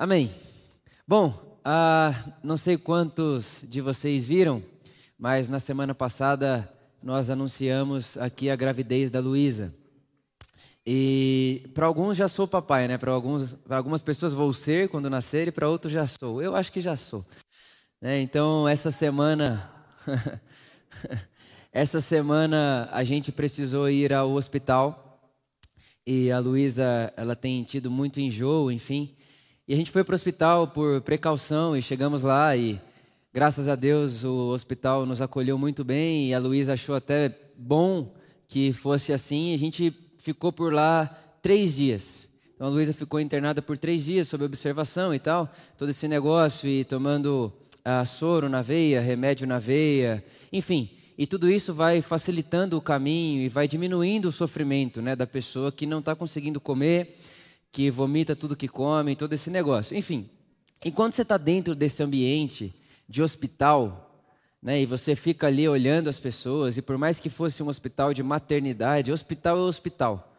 Amém. Bom, ah, não sei quantos de vocês viram, mas na semana passada nós anunciamos aqui a gravidez da Luísa. E para alguns já sou papai, né? Para algumas pessoas vou ser quando nascer e para outros já sou. Eu acho que já sou. Né? Então essa semana, essa semana a gente precisou ir ao hospital e a Luísa ela tem tido muito enjoo, enfim. E a gente foi para o hospital por precaução e chegamos lá e graças a Deus o hospital nos acolheu muito bem e a Luísa achou até bom que fosse assim. A gente ficou por lá três dias. Então a Luísa ficou internada por três dias sob observação e tal, todo esse negócio e tomando ah, soro na veia, remédio na veia, enfim. E tudo isso vai facilitando o caminho e vai diminuindo o sofrimento né, da pessoa que não está conseguindo comer que vomita tudo que come, todo esse negócio. Enfim, enquanto você está dentro desse ambiente de hospital, né, e você fica ali olhando as pessoas, e por mais que fosse um hospital de maternidade, hospital é hospital.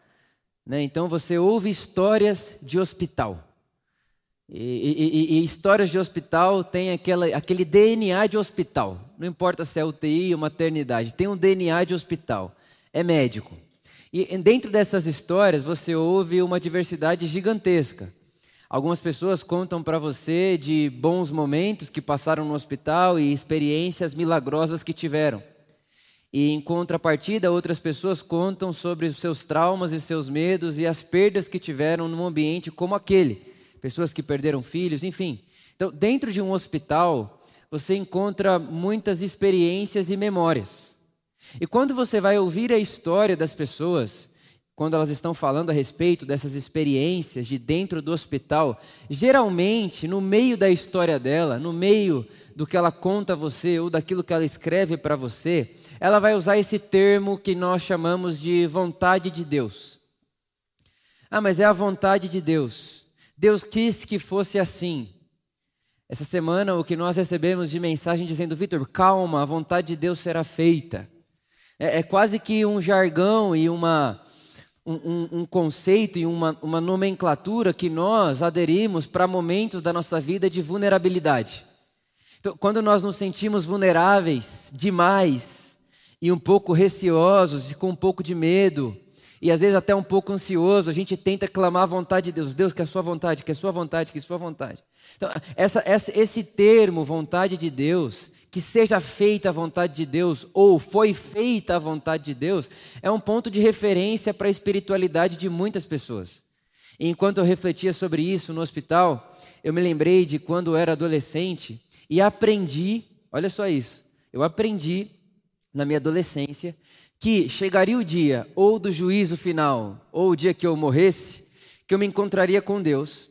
Né, então você ouve histórias de hospital. E, e, e, histórias de hospital tem aquela, aquele DNA de hospital. Não importa se é UTI ou maternidade, tem um DNA de hospital. É médico. E dentro dessas histórias você ouve uma diversidade gigantesca. Algumas pessoas contam para você de bons momentos que passaram no hospital e experiências milagrosas que tiveram. E em contrapartida, outras pessoas contam sobre os seus traumas e seus medos e as perdas que tiveram num ambiente como aquele. Pessoas que perderam filhos, enfim. Então, dentro de um hospital, você encontra muitas experiências e memórias. E quando você vai ouvir a história das pessoas, quando elas estão falando a respeito dessas experiências de dentro do hospital, geralmente, no meio da história dela, no meio do que ela conta a você ou daquilo que ela escreve para você, ela vai usar esse termo que nós chamamos de vontade de Deus. Ah, mas é a vontade de Deus. Deus quis que fosse assim. Essa semana, o que nós recebemos de mensagem dizendo, Vitor, calma, a vontade de Deus será feita. É, é quase que um jargão e uma, um, um, conceito e uma, uma nomenclatura que nós aderimos para momentos da nossa vida de vulnerabilidade. Então, quando nós nos sentimos vulneráveis demais e um pouco receosos e com um pouco de medo, e às vezes até um pouco ansioso, a gente tenta clamar a vontade de Deus. Deus, que é a sua vontade, que é a sua vontade, que é a sua vontade. Então, essa, essa, esse termo, vontade de Deus, que seja feita a vontade de Deus ou foi feita a vontade de Deus, é um ponto de referência para a espiritualidade de muitas pessoas. E enquanto eu refletia sobre isso no hospital, eu me lembrei de quando eu era adolescente e aprendi, olha só isso, eu aprendi na minha adolescência que chegaria o dia ou do juízo final ou o dia que eu morresse, que eu me encontraria com Deus.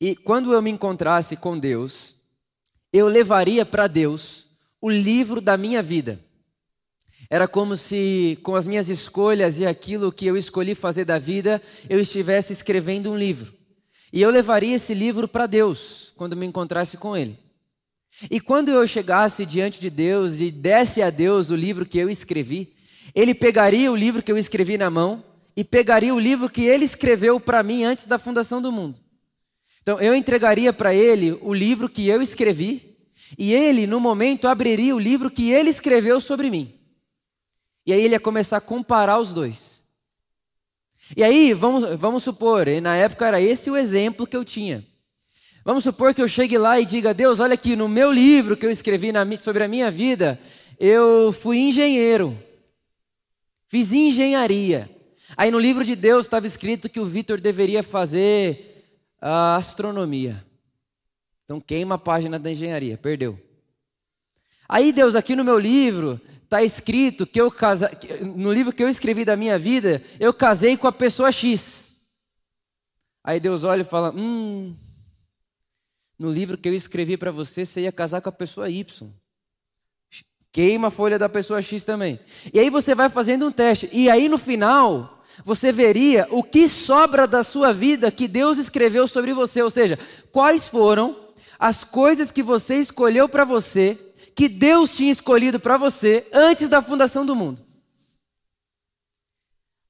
E quando eu me encontrasse com Deus, eu levaria para Deus o livro da minha vida. Era como se, com as minhas escolhas e aquilo que eu escolhi fazer da vida, eu estivesse escrevendo um livro. E eu levaria esse livro para Deus, quando me encontrasse com Ele. E quando eu chegasse diante de Deus e desse a Deus o livro que eu escrevi, Ele pegaria o livro que eu escrevi na mão e pegaria o livro que Ele escreveu para mim antes da fundação do mundo. Então eu entregaria para Ele o livro que eu escrevi e ele, no momento, abriria o livro que ele escreveu sobre mim. E aí ele ia começar a comparar os dois. E aí, vamos, vamos supor, na época era esse o exemplo que eu tinha. Vamos supor que eu chegue lá e diga: Deus, olha aqui, no meu livro que eu escrevi na, sobre a minha vida, eu fui engenheiro, fiz engenharia. Aí no livro de Deus estava escrito que o Vitor deveria fazer a astronomia. Então queima a página da engenharia, perdeu. Aí Deus, aqui no meu livro, está escrito que eu casa... no livro que eu escrevi da minha vida, eu casei com a pessoa X. Aí Deus olha e fala: Hum, no livro que eu escrevi para você, você ia casar com a pessoa Y. Queima a folha da pessoa X também. E aí você vai fazendo um teste. E aí no final, você veria o que sobra da sua vida que Deus escreveu sobre você. Ou seja, quais foram as coisas que você escolheu para você, que Deus tinha escolhido para você antes da fundação do mundo.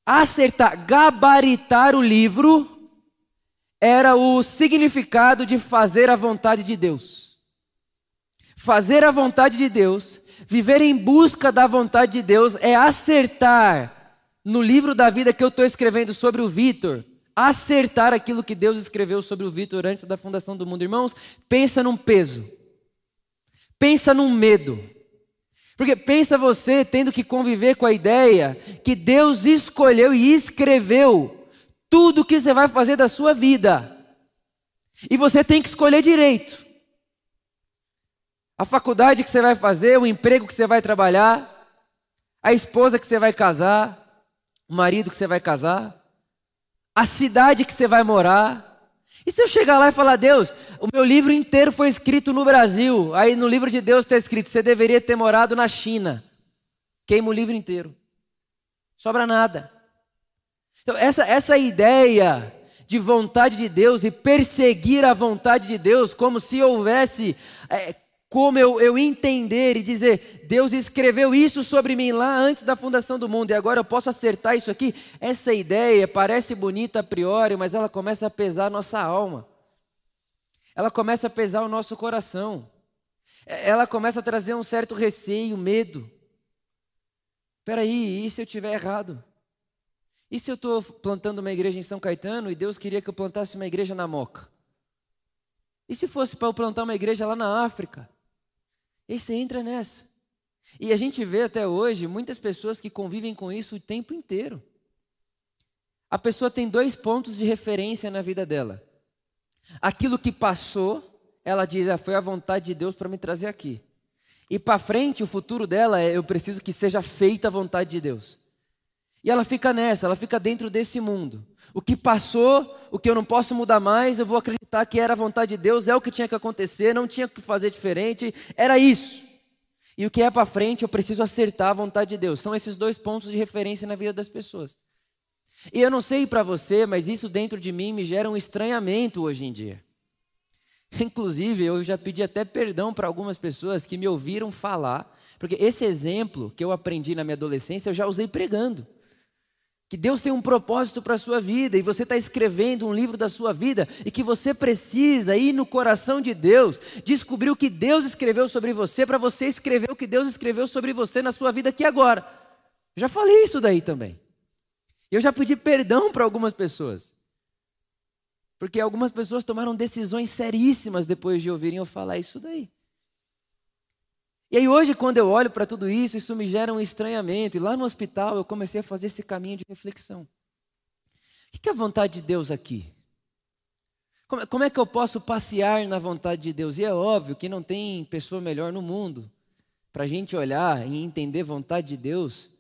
Acertar, gabaritar o livro era o significado de fazer a vontade de Deus. Fazer a vontade de Deus, viver em busca da vontade de Deus, é acertar no livro da vida que eu estou escrevendo sobre o Vitor, acertar aquilo que Deus escreveu sobre o Vitor antes da fundação do mundo. Irmãos, pensa num peso, pensa num medo. Porque pensa você tendo que conviver com a ideia que Deus escolheu e escreveu tudo o que você vai fazer da sua vida. E você tem que escolher direito. A faculdade que você vai fazer, o emprego que você vai trabalhar, a esposa que você vai casar, o marido que você vai casar, a cidade que você vai morar. E se eu chegar lá e falar, Deus, o meu livro inteiro foi escrito no Brasil, aí no livro de Deus está escrito, você deveria ter morado na China. Queima o livro inteiro. Sobra nada. Então, essa, essa ideia de vontade de Deus e perseguir a vontade de Deus, como se houvesse é, como eu, eu entender e dizer, Deus escreveu isso sobre mim lá antes da fundação do mundo e agora eu posso acertar isso aqui. Essa ideia parece bonita a priori, mas ela começa a pesar a nossa alma, ela começa a pesar o nosso coração, é, ela começa a trazer um certo receio, medo. Espera aí, e se eu estiver errado? E se eu estou plantando uma igreja em São Caetano e Deus queria que eu plantasse uma igreja na Moca? E se fosse para eu plantar uma igreja lá na África? E você entra nessa. E a gente vê até hoje muitas pessoas que convivem com isso o tempo inteiro. A pessoa tem dois pontos de referência na vida dela. Aquilo que passou, ela diz, ah, foi a vontade de Deus para me trazer aqui. E para frente, o futuro dela é, eu preciso que seja feita a vontade de Deus. E ela fica nessa, ela fica dentro desse mundo. O que passou, o que eu não posso mudar mais, eu vou acreditar que era a vontade de Deus, é o que tinha que acontecer, não tinha que fazer diferente, era isso. E o que é para frente, eu preciso acertar a vontade de Deus. São esses dois pontos de referência na vida das pessoas. E eu não sei para você, mas isso dentro de mim me gera um estranhamento hoje em dia. Inclusive, eu já pedi até perdão para algumas pessoas que me ouviram falar, porque esse exemplo que eu aprendi na minha adolescência eu já usei pregando que Deus tem um propósito para a sua vida e você está escrevendo um livro da sua vida e que você precisa ir no coração de Deus, descobrir o que Deus escreveu sobre você para você escrever o que Deus escreveu sobre você na sua vida aqui agora. Já falei isso daí também. Eu já pedi perdão para algumas pessoas. Porque algumas pessoas tomaram decisões seríssimas depois de ouvirem eu falar isso daí. E aí hoje, quando eu olho para tudo isso, isso me gera um estranhamento. E lá no hospital eu comecei a fazer esse caminho de reflexão. O que é a vontade de Deus aqui? Como é que eu posso passear na vontade de Deus? E é óbvio que não tem pessoa melhor no mundo para a gente olhar e entender vontade de Deus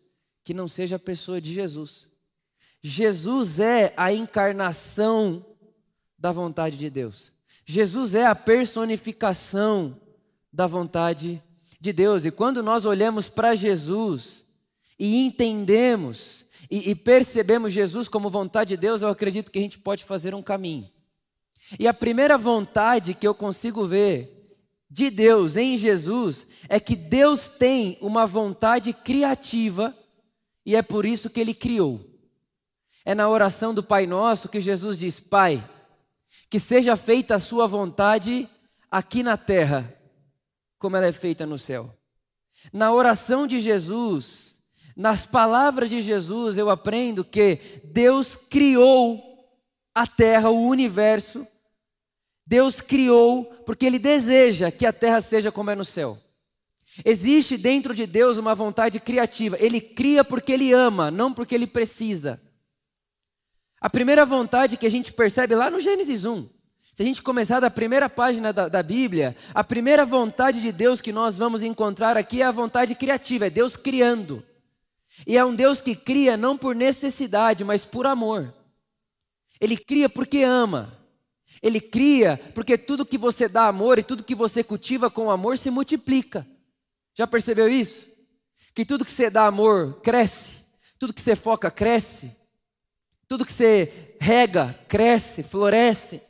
que não seja a pessoa de Jesus. Jesus é a encarnação da vontade de Deus. Jesus é a personificação da vontade de Deus. E quando nós olhamos para Jesus e entendemos e, e, percebemos Jesus como vontade de Deus, eu acredito que a gente pode fazer um caminho. E a primeira vontade que eu consigo ver de Deus em Jesus é que Deus tem uma vontade criativa e é por isso que ele criou. É na oração do Pai Nosso que Jesus diz: Pai, que seja feita a Sua vontade aqui na terra, como ela é feita no céu. Na oração de Jesus, nas palavras de Jesus, eu aprendo que Deus criou a terra, o universo. Deus criou porque Ele deseja que a terra seja como é no céu. Existe dentro de Deus uma vontade criativa. Ele cria porque Ele ama, não porque Ele precisa. A primeira vontade que a gente percebe lá no Gênesis 1 se a gente começar da primeira página da, da, Bíblia, a primeira vontade de Deus que nós vamos encontrar aqui é a vontade criativa, é Deus criando. E é um Deus que cria não por necessidade, mas por amor. Ele cria porque ama. Ele cria porque tudo que você dá amor e tudo que você cultiva com amor se multiplica. Já percebeu isso? Que tudo que você dá amor cresce, tudo que você foca cresce, tudo que você rega cresce, floresce.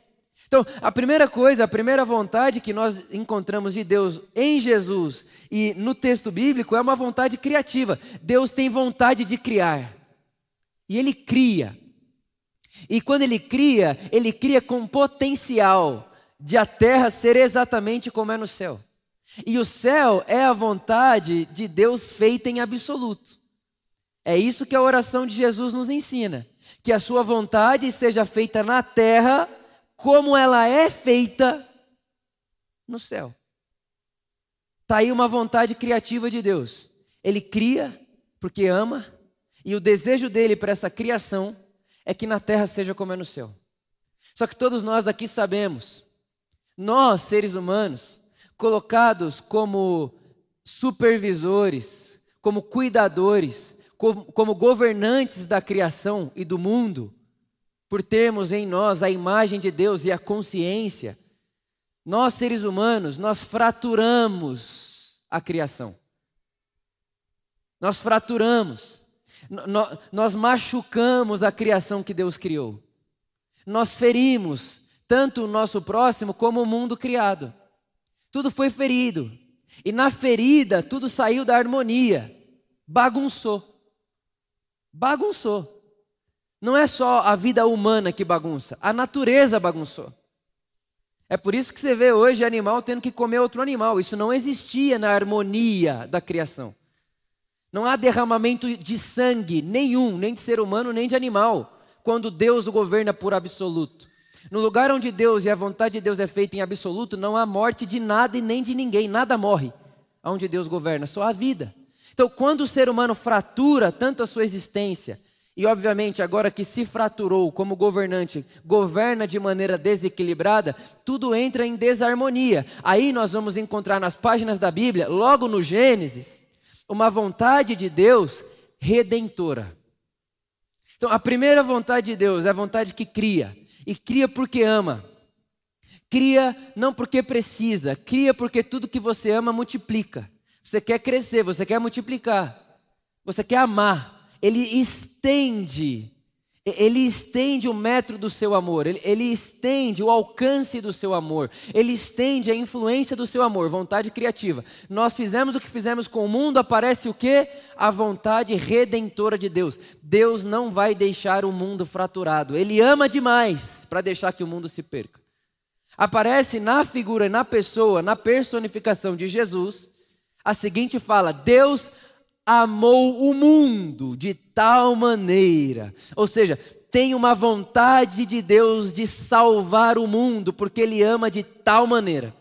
Então, a primeira coisa, a primeira vontade que nós encontramos de Deus em Jesus e no texto bíblico é uma vontade criativa. Deus tem vontade de criar. E Ele cria. E quando ele cria, ele cria com potencial de a terra ser exatamente como é no céu. E o céu é a vontade de Deus feita em absoluto. É isso que a oração de Jesus nos ensina: que a sua vontade seja feita na terra como ela é feita no céu. Está aí uma vontade criativa de Deus. Ele cria porque ama, e o desejo dele para essa criação é que na terra seja como é no céu. Só que todos nós aqui sabemos, nós, seres humanos, colocados como supervisores, como cuidadores, como, como governantes da criação e do mundo, por termos em nós a imagem de Deus e a consciência, nós seres humanos, nós fraturamos a criação. Nós fraturamos, nós machucamos a criação que Deus criou. Nós ferimos tanto o nosso próximo como o mundo criado. Tudo foi ferido. E na ferida, tudo saiu da harmonia. Bagunçou. Bagunçou. Não é só a vida humana que bagunça, a natureza bagunçou. É por isso que você vê hoje animal tendo que comer outro animal. Isso não existia na harmonia da criação. Não há derramamento de sangue nenhum, nem de ser humano, nem de animal, quando Deus o governa por absoluto. No lugar onde Deus e a vontade de Deus é feita em absoluto, não há morte de nada e nem de ninguém, nada morre. Onde Deus governa, só a vida. Então, quando o ser humano fratura tanto a sua existência, e obviamente agora que se fraturou como governante, governa de maneira desequilibrada, tudo entra em desarmonia. Aí nós vamos encontrar nas páginas da Bíblia, logo no Gênesis, uma vontade de Deus redentora. Então, a primeira vontade de Deus é a vontade que cria, e cria porque ama. Cria não porque precisa, cria porque tudo que você ama multiplica. Você quer crescer, você quer multiplicar, você quer amar. Ele estende, ele estende o metro do seu amor, ele, ele estende o alcance do seu amor, ele estende a influência do seu amor, vontade criativa. Nós fizemos o que fizemos com o mundo, aparece o que? A vontade redentora de Deus. Deus não vai deixar o mundo fraturado, ele ama demais para deixar que o mundo se perca. Aparece na figura, na pessoa, na personificação de Jesus a seguinte fala: Deus amou o mundo de tal maneira. Ou seja, tem uma vontade de Deus de salvar o mundo, porque Ele ama de tal maneira.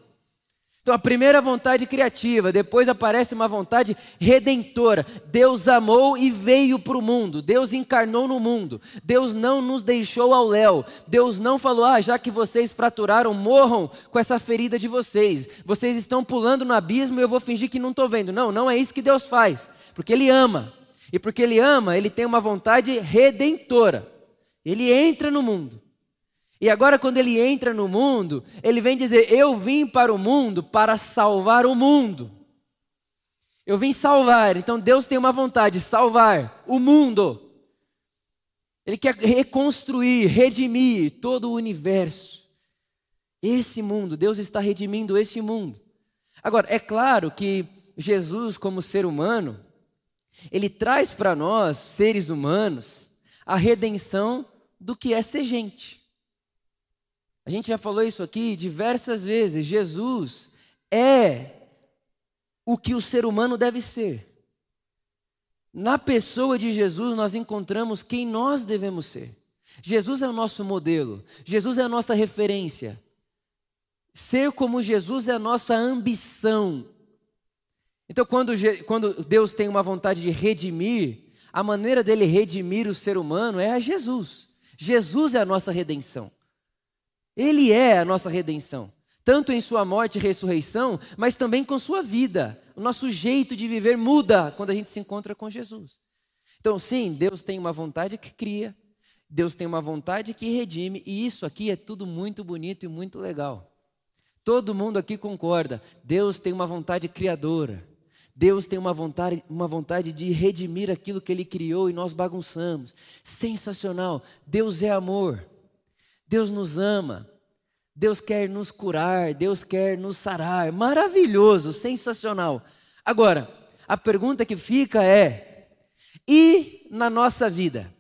Então, a primeira vontade criativa, depois aparece uma vontade redentora. Deus amou e veio para o mundo. Deus encarnou no mundo. Deus não nos deixou ao léu. Deus não falou: ah, já que vocês fraturaram, morram com essa ferida de vocês. Vocês estão pulando no abismo e eu vou fingir que não estou vendo. Não, não é isso que Deus faz. Porque Ele ama. E porque Ele ama, Ele tem uma vontade redentora. Ele entra no mundo. E agora, quando ele entra no mundo, ele vem dizer: Eu vim para o mundo para salvar o mundo. Eu vim salvar. Então, Deus tem uma vontade: salvar o mundo. Ele quer reconstruir, redimir todo o universo. Esse mundo, Deus está redimindo esse mundo. Agora, é claro que Jesus, como ser humano, ele traz para nós, seres humanos, a redenção do que é ser gente. A gente já falou isso aqui diversas vezes. Jesus é o que o ser humano deve ser. Na pessoa de Jesus nós encontramos quem nós devemos ser. Jesus é o nosso modelo, Jesus é a nossa referência. Ser como Jesus é a nossa ambição. Então, quando, quando Deus tem uma vontade de redimir, a maneira dele redimir o ser humano é a Jesus. Jesus é a nossa redenção. Ele é a nossa redenção, tanto em sua morte e ressurreição, mas também com sua vida. O nosso jeito de viver muda quando a gente se encontra com Jesus. Então, sim, Deus tem uma vontade que cria, Deus tem uma vontade que redime, e isso aqui é tudo muito bonito e muito legal. Todo mundo aqui concorda. Deus tem uma vontade criadora. Deus tem uma vontade, uma vontade de redimir aquilo que Ele criou e nós bagunçamos. Sensacional. Deus é amor. Deus nos ama, Deus quer nos curar, Deus quer nos sarar. Maravilhoso, sensacional. Agora, a pergunta que fica é: e na nossa vida?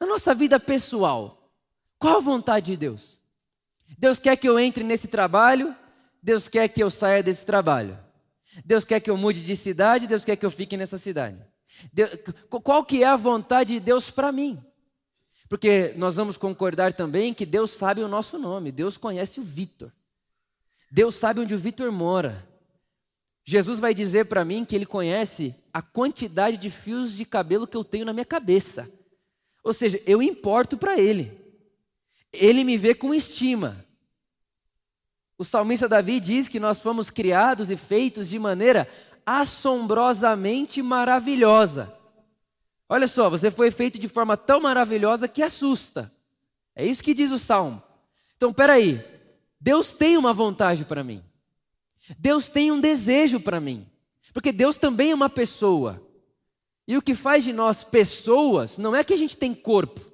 Na nossa vida pessoal, qual a vontade de Deus? Deus quer que eu entre nesse trabalho, Deus quer que eu saia desse trabalho. Deus quer que eu mude de cidade, Deus quer que eu fique nessa cidade. Deus, qual que é a vontade de Deus para mim? Porque nós vamos concordar também que Deus sabe o nosso nome, Deus conhece o Vitor. Deus sabe onde o Vitor mora. Jesus vai dizer para mim que ele conhece a quantidade de fios de cabelo que eu tenho na minha cabeça. Ou seja, eu importo para ele. Ele me vê com estima. O salmista Davi diz que nós fomos criados e feitos de maneira assombrosamente maravilhosa. Olha só, você foi feito de forma tão maravilhosa que assusta. É isso que diz o salmo. Então, peraí. Deus tem uma vontade para mim. Deus tem um desejo para mim. Porque Deus também é uma pessoa. E o que faz de nós pessoas não é que a gente tem corpo.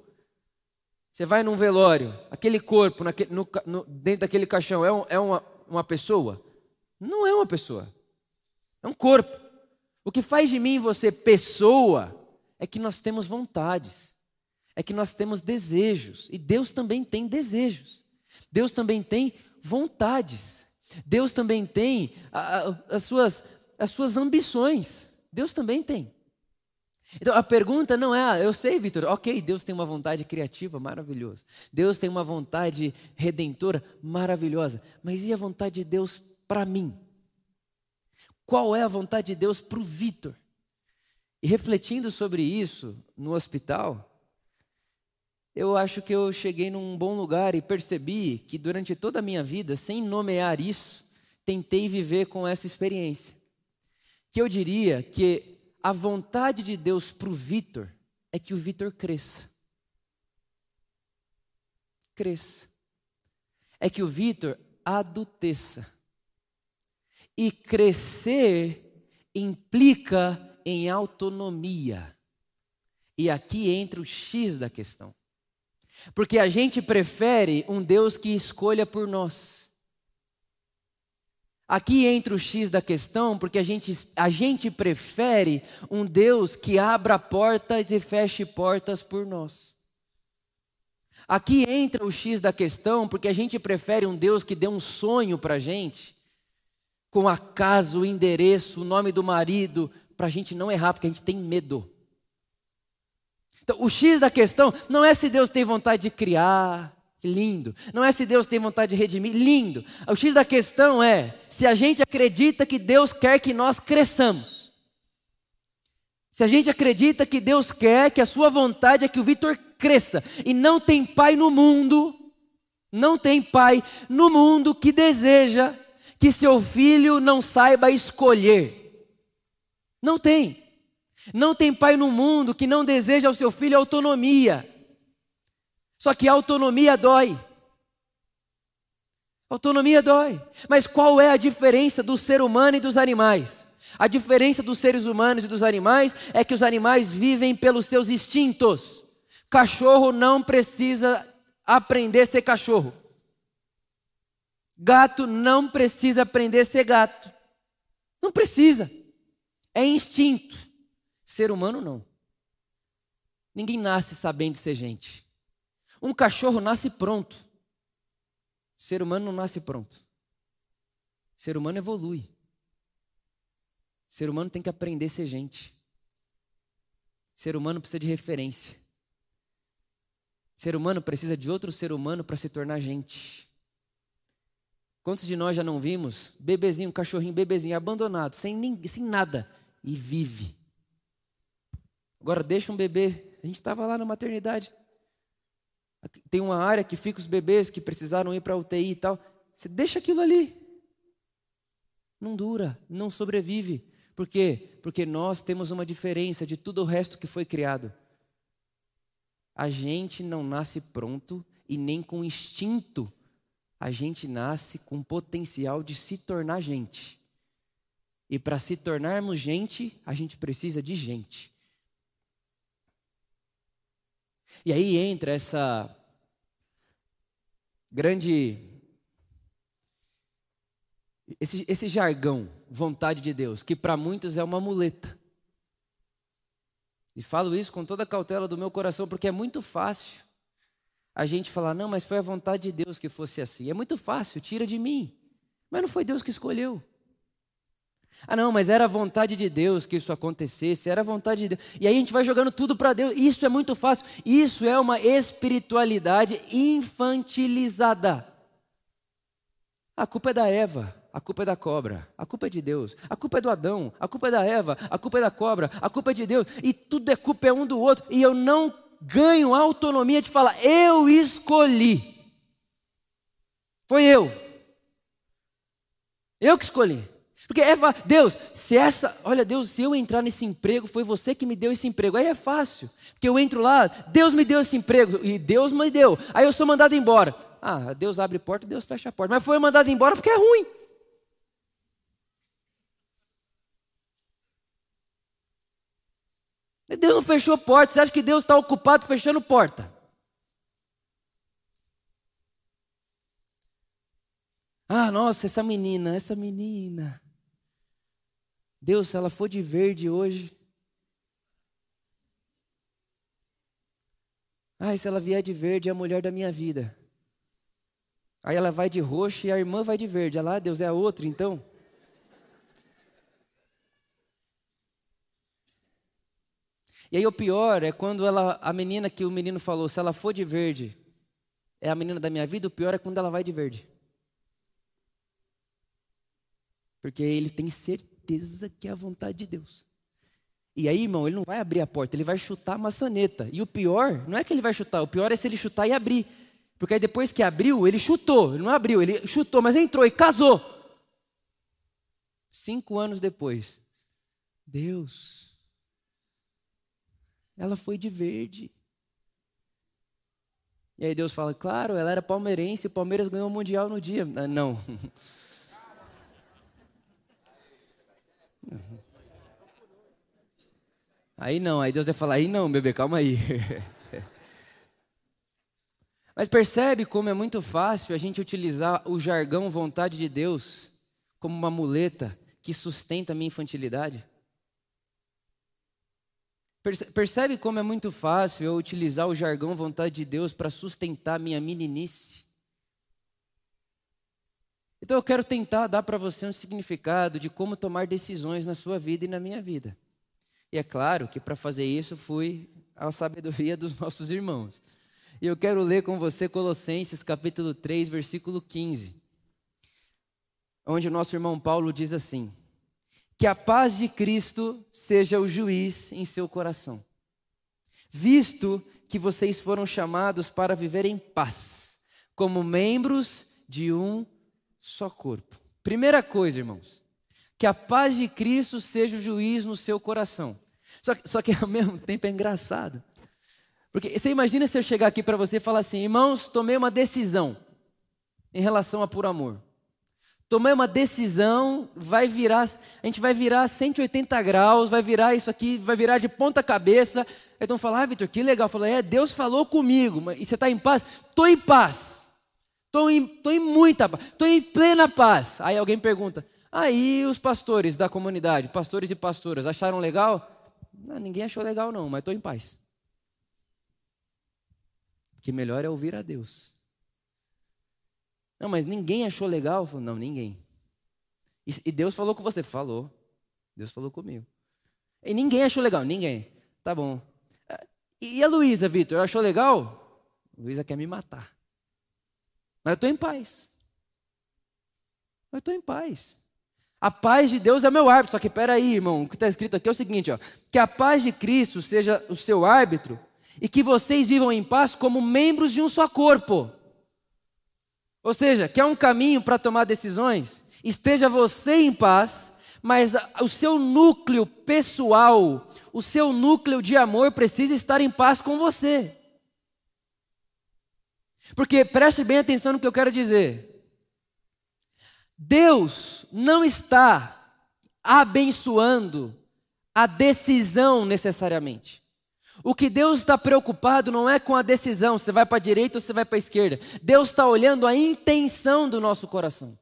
Você vai num velório, aquele corpo naquele, no, no, dentro daquele caixão é, um, é uma, uma pessoa? Não é uma pessoa. É um corpo. O que faz de mim e você pessoa é que nós temos vontades, é que nós temos desejos, e Deus também tem desejos, Deus também tem vontades, Deus também tem a, a, as, suas, as suas ambições, Deus também tem. Então a pergunta não é, ah, eu sei, Vitor, ok, Deus tem uma vontade criativa maravilhosa, Deus tem uma vontade redentora maravilhosa, mas e a vontade de Deus para mim? Qual é a vontade de Deus para o Vitor? E refletindo sobre isso no hospital, eu acho que eu cheguei num bom lugar e percebi que durante toda a minha vida, sem nomear isso, tentei viver com essa experiência. Que eu diria que a vontade de Deus para o Vitor é que o Vitor cresça. Cresça. É que o Vitor adulteça. E crescer implica em autonomia. E aqui entra o X da questão. Porque a gente prefere um Deus que escolha por nós. Aqui entra o X da questão, porque a gente, a gente prefere um Deus que abra portas e feche portas por nós. Aqui entra o X da questão, porque a gente prefere um Deus que dê um sonho para a gente, com a casa, o endereço, o nome do marido, para a gente não errar, porque a gente tem medo. Então, o X da questão não é se Deus tem vontade de criar, lindo. Não é se Deus tem vontade de redimir, lindo. O X da questão é se a gente acredita que Deus quer que nós cresçamos. Se a gente acredita que Deus quer, que a sua vontade é que o Vitor cresça. E não tem pai no mundo, não tem pai no mundo que deseja que seu filho não saiba escolher. Não tem. Não tem pai no mundo que não deseja ao seu filho autonomia. Só que autonomia dói. Autonomia dói. Mas qual é a diferença do ser humano e dos animais? A diferença dos seres humanos e dos animais é que os animais vivem pelos seus instintos. Cachorro não precisa aprender a ser cachorro. Gato não precisa aprender a ser gato. Não precisa. É instinto. Ser humano não. Ninguém nasce sabendo ser gente. Um cachorro nasce pronto. Ser humano não nasce pronto. Ser humano evolui. Ser humano tem que aprender a ser gente. Ser humano precisa de referência. Ser humano precisa de outro ser humano para se tornar gente. Quantos de nós já não vimos bebezinho, cachorrinho, bebezinho abandonado, sem, ninguém, sem nada, e vive. Agora deixa um bebê. A gente estava lá na maternidade. Tem uma área que fica os bebês que precisaram ir para a UTI e tal. Você deixa aquilo ali. Não dura, não sobrevive. Por quê? Porque nós temos uma diferença de tudo o resto que foi criado. A gente não nasce pronto e nem com instinto. A gente nasce com potencial de se tornar gente. E para se tornarmos gente, a gente precisa de gente. E aí entra essa grande. Esse, esse jargão, vontade de Deus, que para muitos é uma muleta. E falo isso com toda a cautela do meu coração, porque é muito fácil a gente falar, não, mas foi a vontade de Deus que fosse assim. É muito fácil, tira de mim. Mas não foi Deus que escolheu. Ah, não, mas era a vontade de Deus que isso acontecesse, era a vontade de Deus. E aí a gente vai jogando tudo para Deus. Isso é muito fácil. Isso é uma espiritualidade infantilizada. A culpa é da Eva, a culpa é da cobra, a culpa é de Deus, a culpa é do Adão, a culpa é da Eva, a culpa é da cobra, a culpa é de Deus, e tudo é culpa é um do outro, e eu não ganho autonomia de falar, eu escolhi. Foi eu. Eu que escolhi. Porque é Deus, se essa, olha Deus, se eu entrar nesse emprego, foi você que me deu esse emprego. Aí é fácil, porque eu entro lá, Deus me deu esse emprego e Deus me deu. Aí eu sou mandado embora. Ah, Deus abre porta, Deus fecha a porta. Mas foi mandado embora porque é ruim. Deus não fechou porta. Você acha que Deus está ocupado fechando porta? Ah, nossa, essa menina, essa menina. Deus, se ela for de verde hoje. Ai, se ela vier de verde, é a mulher da minha vida. Aí ela vai de roxo e a irmã vai de verde. Olha lá, Deus é a outra, então. E aí o pior é quando ela, a menina que o menino falou, se ela for de verde, é a menina da minha vida, o pior é quando ela vai de verde. Porque ele tem certeza certeza que é a vontade de Deus. E aí, irmão, ele não vai abrir a porta, ele vai chutar a maçaneta. E o pior, não é que ele vai chutar, o pior é se ele chutar e abrir. Porque aí depois que abriu, ele chutou, ele não abriu, ele chutou, mas entrou e casou. Cinco anos depois, Deus, ela foi de verde. E aí Deus fala, claro, ela era palmeirense, o Palmeiras ganhou o Mundial no dia. Ah, não. Aí não, aí Deus vai falar, aí não, bebê, calma aí. Mas percebe como é muito fácil a gente utilizar o jargão vontade de Deus como uma muleta que sustenta a minha infantilidade? Percebe como é muito fácil eu utilizar o jargão vontade de Deus para sustentar minha meninice? Então eu quero tentar dar para você um significado de como tomar decisões na sua vida e na minha vida. E é claro que para fazer isso fui à sabedoria dos nossos irmãos. E eu quero ler com você Colossenses capítulo 3, versículo 15. Onde o nosso irmão Paulo diz assim: Que a paz de Cristo seja o juiz em seu coração, visto que vocês foram chamados para viver em paz, como membros de um só corpo. Primeira coisa, irmãos, que a paz de Cristo seja o juiz no seu coração. Só que, só que ao mesmo tempo é engraçado. Porque você imagina se eu chegar aqui para você e falar assim, irmãos, tomei uma decisão em relação a puro amor. Tomei uma decisão, vai virar, a gente vai virar 180 graus, vai virar isso aqui, vai virar de ponta cabeça. Aí então falar, ah, Vitor, que legal. Falei, é, Deus falou comigo, e você está em paz? Estou em paz. Estou em, em muita paz, estou em plena paz. Aí alguém pergunta: aí os pastores da comunidade, pastores e pastoras, acharam legal? Não, ninguém achou legal, não, mas estou em paz. Que melhor é ouvir a Deus. Não, mas ninguém achou legal? Não, ninguém. E Deus falou com você? Falou. Deus falou comigo. E ninguém achou legal? Ninguém. Tá bom. E a Luísa, Vitor, achou legal? Luísa quer me matar. Mas eu estou em paz. Eu estou em paz. A paz de Deus é meu árbitro. Só que peraí, irmão, o que está escrito aqui é o seguinte: ó, que a paz de Cristo seja o seu árbitro e que vocês vivam em paz como membros de um só corpo. Ou seja, quer um caminho para tomar decisões? Esteja você em paz, mas o seu núcleo pessoal, o seu núcleo de amor precisa estar em paz com você. Porque preste bem atenção no que eu quero dizer. Deus não está abençoando a decisão necessariamente. O que Deus está preocupado não é com a decisão, você vai para a direita ou você vai para a esquerda. Deus está olhando a intenção do nosso coração.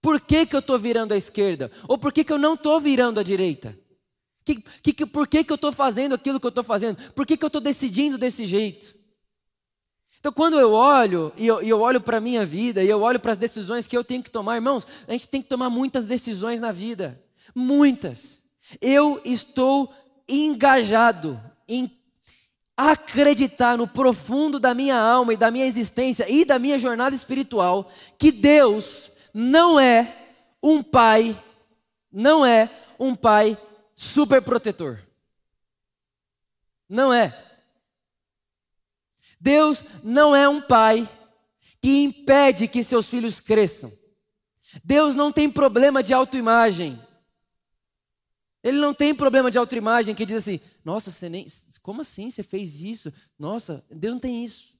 Por que, que eu estou virando à esquerda? Ou por que, que eu não estou virando à direita? Que, que, por que, que eu estou fazendo aquilo que eu estou fazendo? Por que, que eu estou decidindo desse jeito? Então, quando eu olho, e eu, eu olho para a minha vida, e eu olho para as decisões que eu tenho que tomar, irmãos, a gente tem que tomar muitas decisões na vida. Muitas. Eu estou engajado em acreditar no profundo da minha alma e da minha existência e da minha jornada espiritual que Deus não é um pai, não é um pai super protetor. Não é. Deus não é um pai que impede que seus filhos cresçam. Deus não tem problema de autoimagem. Ele não tem problema de autoimagem que diz assim: nossa, você nem. Como assim você fez isso? Nossa, Deus não tem isso.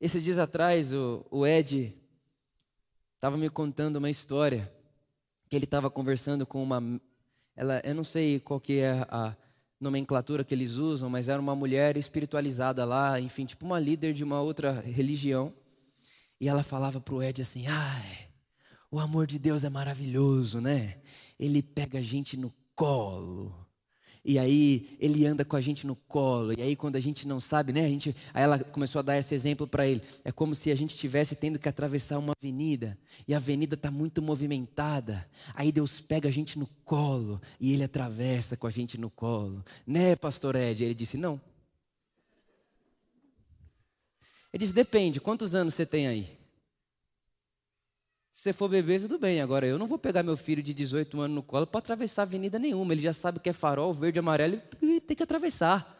Esses dias atrás, o, o Ed estava me contando uma história que ele estava conversando com uma. Ela, eu não sei qual que é a nomenclatura que eles usam, mas era uma mulher espiritualizada lá, enfim, tipo uma líder de uma outra religião. E ela falava para o Ed assim: ai, o amor de Deus é maravilhoso, né? ele pega a gente no colo. E aí ele anda com a gente no colo. E aí quando a gente não sabe, né? A gente, aí ela começou a dar esse exemplo para ele. É como se a gente estivesse tendo que atravessar uma avenida e a avenida está muito movimentada. Aí Deus pega a gente no colo e ele atravessa com a gente no colo, né, Pastor Ed? Ele disse não. Ele disse depende. Quantos anos você tem aí? Se você for bebê, tudo bem. Agora, eu não vou pegar meu filho de 18 anos no colo para atravessar avenida nenhuma. Ele já sabe que é farol, verde, amarelo e tem que atravessar.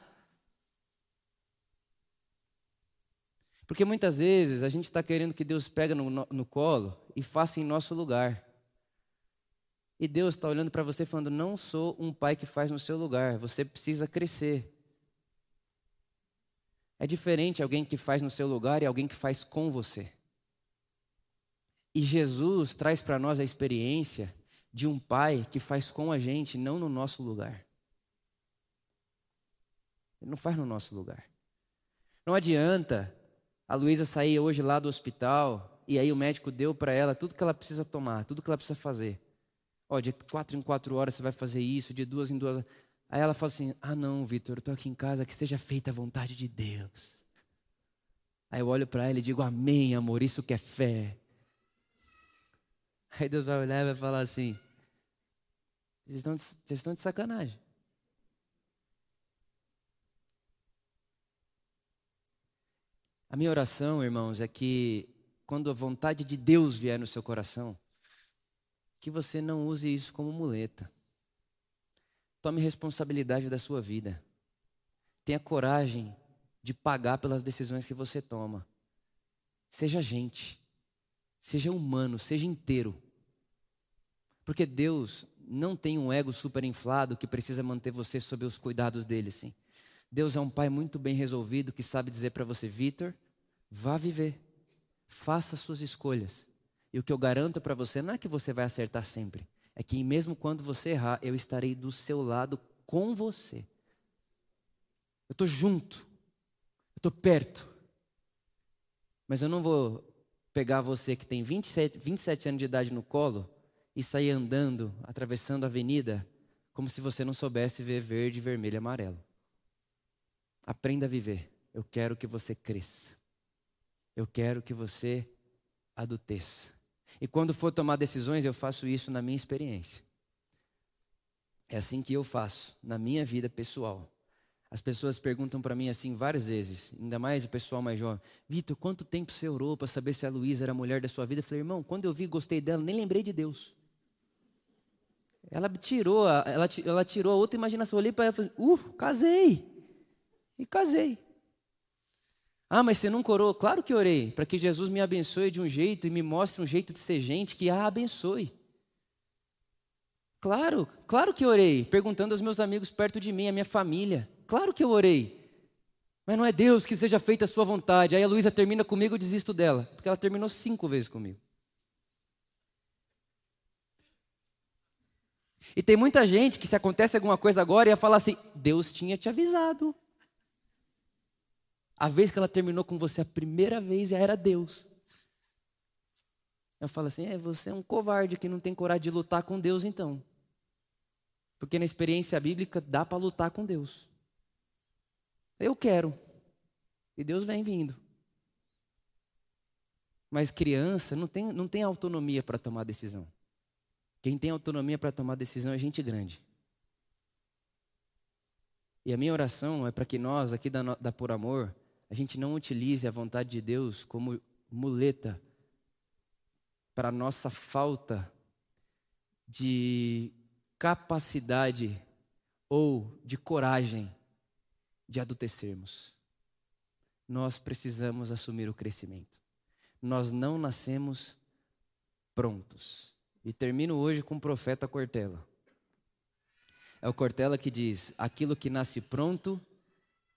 Porque muitas vezes a gente está querendo que Deus pegue no, no, no colo e faça em nosso lugar. E Deus está olhando para você falando: não sou um pai que faz no seu lugar, você precisa crescer. É diferente alguém que faz no seu lugar e alguém que faz com você. E Jesus traz para nós a experiência de um pai que faz com a gente, não no nosso lugar. Ele não faz no nosso lugar. Não adianta a Luísa sair hoje lá do hospital e aí o médico deu para ela tudo que ela precisa tomar, tudo que ela precisa fazer. Ó, de quatro em quatro horas você vai fazer isso, de duas em duas. Aí ela fala assim: Ah, não, Vitor, eu estou aqui em casa, que seja feita a vontade de Deus. Aí eu olho para ela e digo: Amém, amor, isso que é fé. Aí Deus vai olhar e vai falar assim: vocês estão, de, vocês estão de sacanagem. A minha oração, irmãos, é que quando a vontade de Deus vier no seu coração, que você não use isso como muleta. Tome responsabilidade da sua vida. Tenha coragem de pagar pelas decisões que você toma. Seja gente. Seja humano, seja inteiro. Porque Deus não tem um ego super inflado que precisa manter você sob os cuidados dele, sim. Deus é um pai muito bem resolvido que sabe dizer para você, Vitor, vá viver. Faça suas escolhas. E o que eu garanto para você não é que você vai acertar sempre, é que mesmo quando você errar, eu estarei do seu lado com você. Eu estou junto, eu estou perto. Mas eu não vou pegar você que tem 27, 27 anos de idade no colo e sair andando, atravessando a avenida, como se você não soubesse ver verde, vermelho e amarelo. Aprenda a viver. Eu quero que você cresça. Eu quero que você adulteça. E quando for tomar decisões, eu faço isso na minha experiência. É assim que eu faço, na minha vida pessoal. As pessoas perguntam para mim assim várias vezes, ainda mais o pessoal mais jovem: Vitor, quanto tempo você orou para saber se a Luísa era a mulher da sua vida? Eu falei, irmão, quando eu vi gostei dela, nem lembrei de Deus. Ela tirou, ela, ela tirou a outra imaginação. Eu olhei para ela e falei, uh, casei. E casei. Ah, mas você não orou? Claro que orei, para que Jesus me abençoe de um jeito e me mostre um jeito de ser gente que a abençoe. Claro, claro que orei, perguntando aos meus amigos perto de mim, a minha família. Claro que eu orei. Mas não é Deus que seja feita a sua vontade. Aí a Luísa termina comigo, eu desisto dela. Porque ela terminou cinco vezes comigo. E tem muita gente que se acontece alguma coisa agora ia falar assim: Deus tinha te avisado. A vez que ela terminou com você a primeira vez já era Deus. Eu falo assim: é, você é um covarde que não tem coragem de lutar com Deus então. Porque na experiência bíblica dá para lutar com Deus. Eu quero. E Deus vem vindo. Mas criança não tem, não tem autonomia para tomar decisão. Quem tem autonomia para tomar decisão é gente grande. E a minha oração é para que nós, aqui da, da Por Amor, a gente não utilize a vontade de Deus como muleta para a nossa falta de capacidade ou de coragem de adultecermos. Nós precisamos assumir o crescimento. Nós não nascemos prontos. E termino hoje com o profeta Cortella. É o Cortella que diz: aquilo que nasce pronto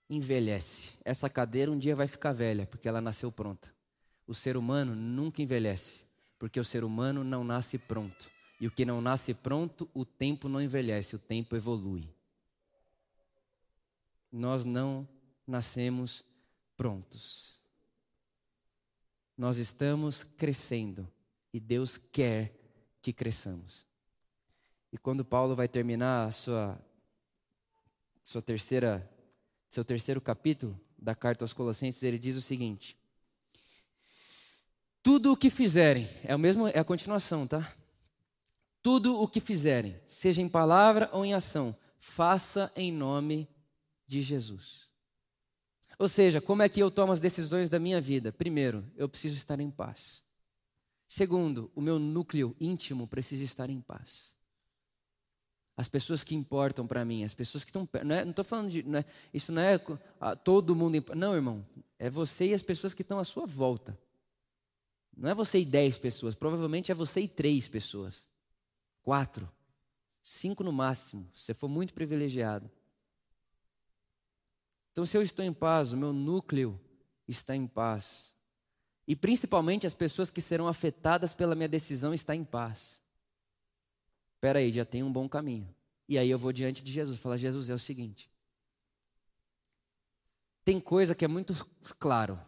envelhece. Essa cadeira um dia vai ficar velha, porque ela nasceu pronta. O ser humano nunca envelhece, porque o ser humano não nasce pronto. E o que não nasce pronto, o tempo não envelhece, o tempo evolui. Nós não nascemos prontos. Nós estamos crescendo e Deus quer que cresçamos. E quando Paulo vai terminar a sua, sua terceira, seu terceiro capítulo da carta aos Colossenses, ele diz o seguinte: Tudo o que fizerem, é, o mesmo, é a continuação, tá? Tudo o que fizerem, seja em palavra ou em ação, faça em nome de Jesus. Ou seja, como é que eu tomo as decisões da minha vida? Primeiro, eu preciso estar em paz. Segundo, o meu núcleo íntimo precisa estar em paz. As pessoas que importam para mim, as pessoas que estão perto. Não estou falando de. Não é, isso não é ah, todo mundo. Não, irmão. É você e as pessoas que estão à sua volta. Não é você e dez pessoas. Provavelmente é você e três pessoas. Quatro. Cinco no máximo. Se você for muito privilegiado. Então, se eu estou em paz, o meu núcleo está em paz. E principalmente as pessoas que serão afetadas pela minha decisão estão em paz. Espera aí, já tem um bom caminho. E aí eu vou diante de Jesus, falar: Jesus, é o seguinte. Tem coisa que é muito claro.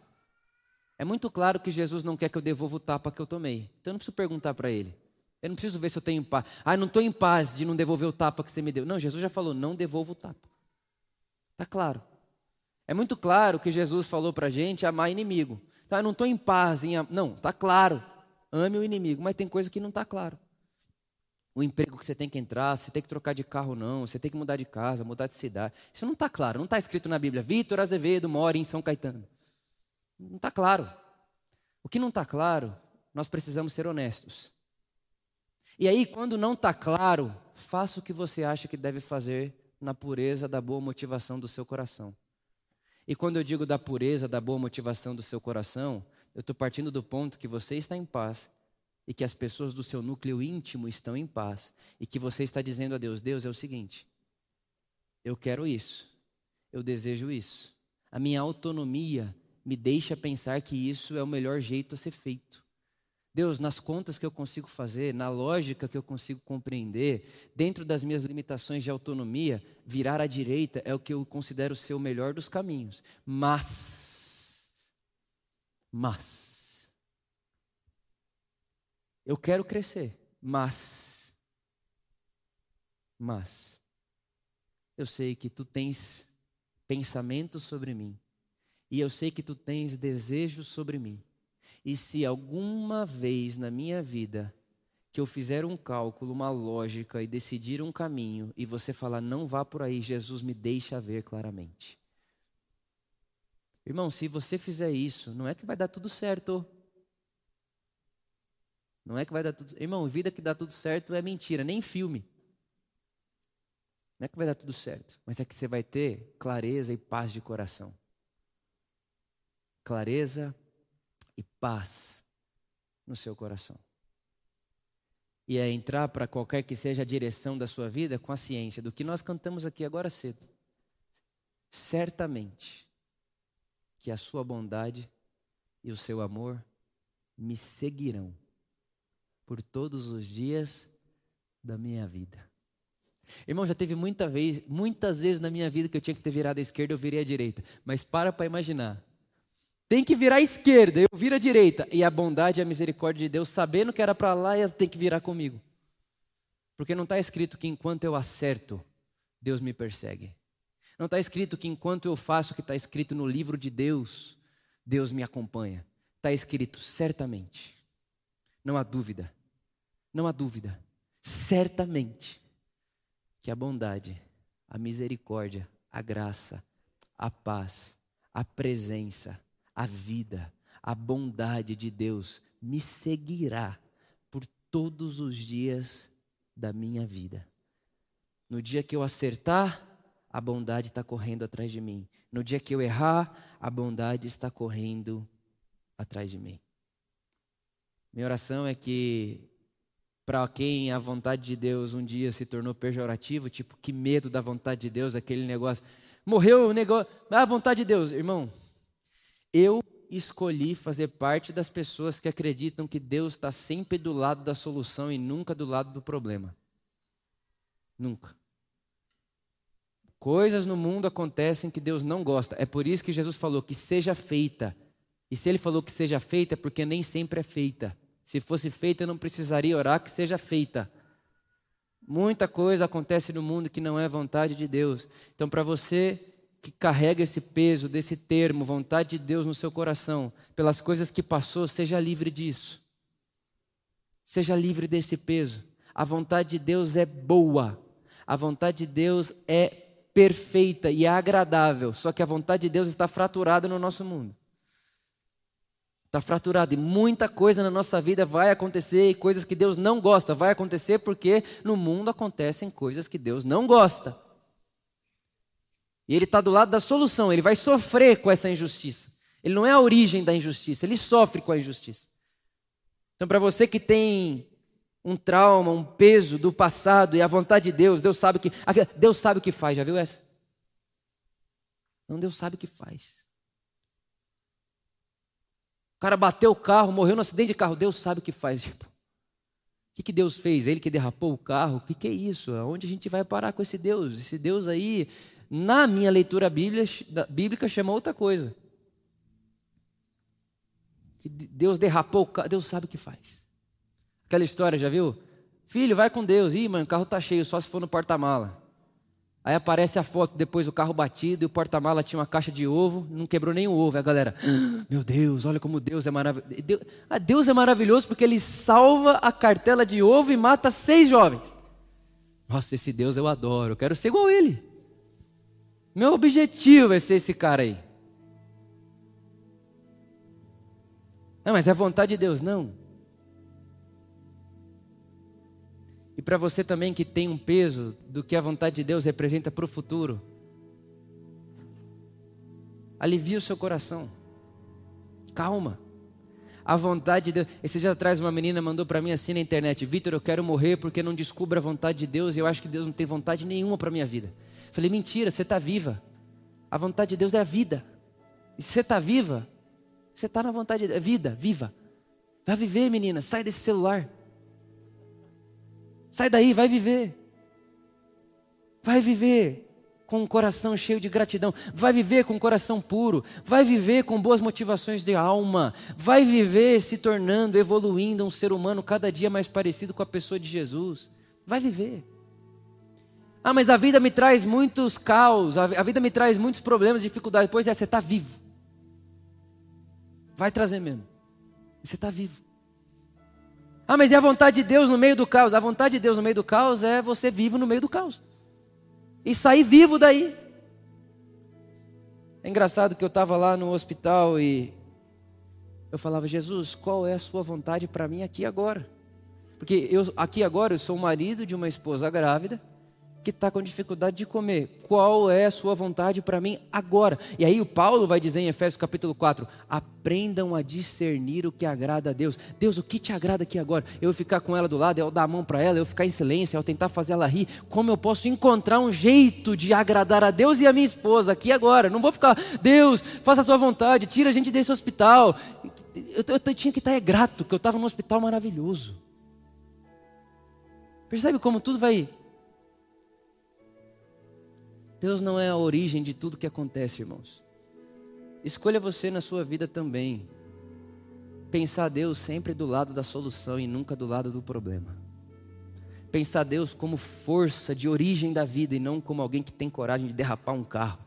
É muito claro que Jesus não quer que eu devolva o tapa que eu tomei. Então eu não preciso perguntar para ele. Eu não preciso ver se eu tenho paz. Ah, não estou em paz de não devolver o tapa que você me deu. Não, Jesus já falou: não devolva o tapa. Está claro. É muito claro que Jesus falou para a gente amar inimigo. Então, eu não estou em paz em. Não, está claro. Ame o inimigo. Mas tem coisa que não está claro o emprego que você tem que entrar, você tem que trocar de carro não, você tem que mudar de casa, mudar de cidade. Isso não está claro, não está escrito na Bíblia. Vitor Azevedo mora em São Caetano. Não está claro. O que não está claro, nós precisamos ser honestos. E aí, quando não está claro, faça o que você acha que deve fazer na pureza da boa motivação do seu coração. E quando eu digo da pureza da boa motivação do seu coração, eu estou partindo do ponto que você está em paz e que as pessoas do seu núcleo íntimo estão em paz e que você está dizendo a Deus: Deus é o seguinte, eu quero isso, eu desejo isso. A minha autonomia me deixa pensar que isso é o melhor jeito a ser feito. Deus, nas contas que eu consigo fazer, na lógica que eu consigo compreender, dentro das minhas limitações de autonomia, virar à direita é o que eu considero ser o melhor dos caminhos. Mas, mas, eu quero crescer, mas, mas, eu sei que tu tens pensamentos sobre mim, e eu sei que tu tens desejos sobre mim. E se alguma vez na minha vida que eu fizer um cálculo, uma lógica e decidir um caminho, e você falar, não vá por aí, Jesus me deixa ver claramente. Irmão, se você fizer isso, não é que vai dar tudo certo. Não é que vai dar tudo. Irmão, vida que dá tudo certo é mentira, nem filme. Não é que vai dar tudo certo, mas é que você vai ter clareza e paz de coração. Clareza e paz no seu coração. E é entrar para qualquer que seja a direção da sua vida com a ciência do que nós cantamos aqui agora cedo. Certamente que a sua bondade e o seu amor me seguirão por todos os dias da minha vida. Irmão, já teve muita vez, muitas vezes na minha vida que eu tinha que ter virado à esquerda, eu virei à direita. Mas para para imaginar. Tem que virar à esquerda, eu viro à direita. E a bondade e a misericórdia de Deus, sabendo que era para lá, tem que virar comigo. Porque não está escrito que enquanto eu acerto, Deus me persegue. Não está escrito que enquanto eu faço o que está escrito no livro de Deus, Deus me acompanha. Está escrito certamente. Não há dúvida. Não há dúvida. Certamente que a bondade, a misericórdia, a graça, a paz, a presença, a vida, a bondade de Deus me seguirá por todos os dias da minha vida. No dia que eu acertar, a bondade está correndo atrás de mim. No dia que eu errar, a bondade está correndo atrás de mim. Minha oração é que, para quem a vontade de Deus um dia se tornou pejorativo, tipo, que medo da vontade de Deus, aquele negócio. Morreu o negócio. A vontade de Deus. Irmão, eu escolhi fazer parte das pessoas que acreditam que Deus está sempre do lado da solução e nunca do lado do problema. Nunca. Coisas no mundo acontecem que Deus não gosta. É por isso que Jesus falou que seja feita. E se ele falou que seja feita, é porque nem sempre é feita. Se fosse feita, eu não precisaria orar que seja feita. Muita coisa acontece no mundo que não é vontade de Deus. Então, para você que carrega esse peso desse termo, vontade de Deus no seu coração, pelas coisas que passou, seja livre disso. Seja livre desse peso. A vontade de Deus é boa. A vontade de Deus é perfeita e é agradável. Só que a vontade de Deus está fraturada no nosso mundo. Está fraturada e muita coisa na nossa vida vai acontecer e coisas que Deus não gosta vai acontecer porque no mundo acontecem coisas que Deus não gosta. E ele está do lado da solução, ele vai sofrer com essa injustiça. Ele não é a origem da injustiça, ele sofre com a injustiça. Então, para você que tem um trauma, um peso do passado e a vontade de Deus, Deus sabe que Deus sabe o que faz, já viu essa? Não, Deus sabe o que faz. O cara bateu o carro, morreu no acidente de carro, Deus sabe o que faz. Tipo, o que, que Deus fez? Ele que derrapou o carro? O que, que é isso? Onde a gente vai parar com esse Deus? Esse Deus aí na minha leitura bíblica, chama outra coisa. Que Deus derrapou o carro, Deus sabe o que faz. Aquela história, já viu? Filho, vai com Deus. Ih, mãe, o carro tá cheio, só se for no porta-mala. Aí aparece a foto depois do carro batido e o porta-mala tinha uma caixa de ovo, não quebrou nem o ovo. Aí a galera, ah, meu Deus, olha como Deus é maravilhoso. Ah, Deus é maravilhoso porque ele salva a cartela de ovo e mata seis jovens. Nossa, esse Deus eu adoro, eu quero ser igual a ele. Meu objetivo é ser esse cara aí. Não, mas é vontade de Deus, não. E para você também que tem um peso do que a vontade de Deus representa para o futuro, alivia o seu coração. Calma. A vontade de Deus. Esse dia atrás uma menina mandou para mim assim na internet: Vitor, eu quero morrer porque não descubro a vontade de Deus e eu acho que Deus não tem vontade nenhuma para minha vida. Falei, mentira, você está viva. A vontade de Deus é a vida. E se você está viva, você está na vontade de Deus. É vida, viva. Vai viver, menina. Sai desse celular. Sai daí, vai viver. Vai viver com um coração cheio de gratidão, vai viver com um coração puro, vai viver com boas motivações de alma, vai viver se tornando, evoluindo um ser humano cada dia mais parecido com a pessoa de Jesus. Vai viver. Ah, mas a vida me traz muitos caos, a vida me traz muitos problemas, dificuldades. Pois é, você está vivo. Vai trazer mesmo. Você está vivo. Ah, mas e a vontade de Deus no meio do caos? A vontade de Deus no meio do caos é você vivo no meio do caos. E sair vivo daí. É engraçado que eu estava lá no hospital e eu falava, Jesus, qual é a sua vontade para mim aqui agora? Porque eu aqui agora eu sou o marido de uma esposa grávida que está com dificuldade de comer. Qual é a sua vontade para mim agora? E aí o Paulo vai dizer em Efésios capítulo 4: aprendam a discernir o que agrada a Deus. Deus, o que te agrada aqui agora? Eu ficar com ela do lado, eu dar a mão para ela, eu ficar em silêncio, eu tentar fazer ela rir. Como eu posso encontrar um jeito de agradar a Deus e a minha esposa aqui agora? Não vou ficar, Deus, faça a sua vontade, tira a gente desse hospital. Eu, eu, eu tinha que estar é grato, que eu estava num hospital maravilhoso. Percebe como tudo vai Deus não é a origem de tudo que acontece, irmãos. Escolha você na sua vida também. Pensar Deus sempre do lado da solução e nunca do lado do problema. pensar Deus como força de origem da vida e não como alguém que tem coragem de derrapar um carro.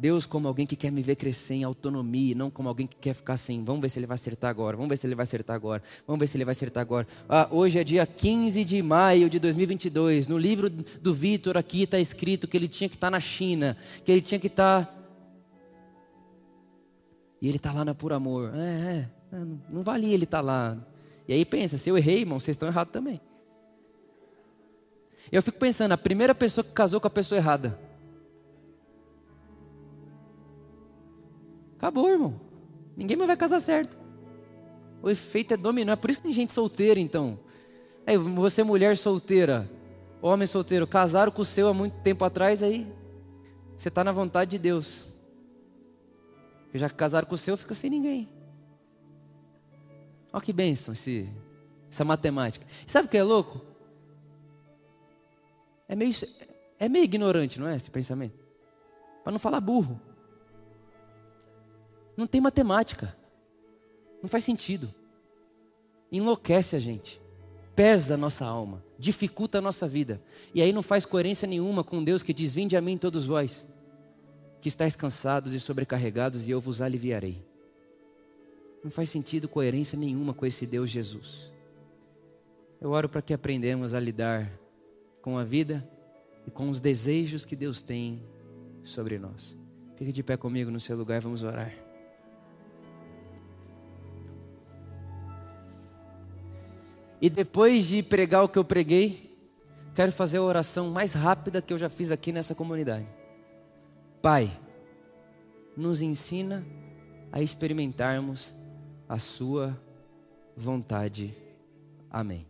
Deus como alguém que quer me ver crescer em autonomia, não como alguém que quer ficar assim, vamos ver se ele vai acertar agora, vamos ver se ele vai acertar agora, vamos ver se ele vai acertar agora. Ah, hoje é dia 15 de maio de 2022, no livro do Vitor aqui está escrito que ele tinha que estar tá na China, que ele tinha que estar... Tá... E ele está lá na Por Amor. É, é, é não valia ele estar tá lá. E aí pensa, se eu errei, irmão, vocês estão errados também. Eu fico pensando, a primeira pessoa que casou com a pessoa errada, Acabou, irmão. Ninguém mais vai casar certo. O efeito é dominó. É por isso que tem gente solteira, então. Você, mulher solteira, homem solteiro, casaram com o seu há muito tempo atrás, aí você está na vontade de Deus. Já que casaram com o seu, fica sem ninguém. Olha que bênção esse, essa matemática. Sabe o que é louco? É meio, é meio ignorante, não é? Esse pensamento. Para não falar burro. Não tem matemática. Não faz sentido. Enlouquece a gente. Pesa a nossa alma. Dificulta a nossa vida. E aí não faz coerência nenhuma com Deus que diz: Vinde a mim todos vós, que estáis cansados e sobrecarregados, e eu vos aliviarei. Não faz sentido coerência nenhuma com esse Deus Jesus. Eu oro para que aprendamos a lidar com a vida e com os desejos que Deus tem sobre nós. Fique de pé comigo no seu lugar, vamos orar. E depois de pregar o que eu preguei, quero fazer a oração mais rápida que eu já fiz aqui nessa comunidade. Pai, nos ensina a experimentarmos a Sua vontade. Amém.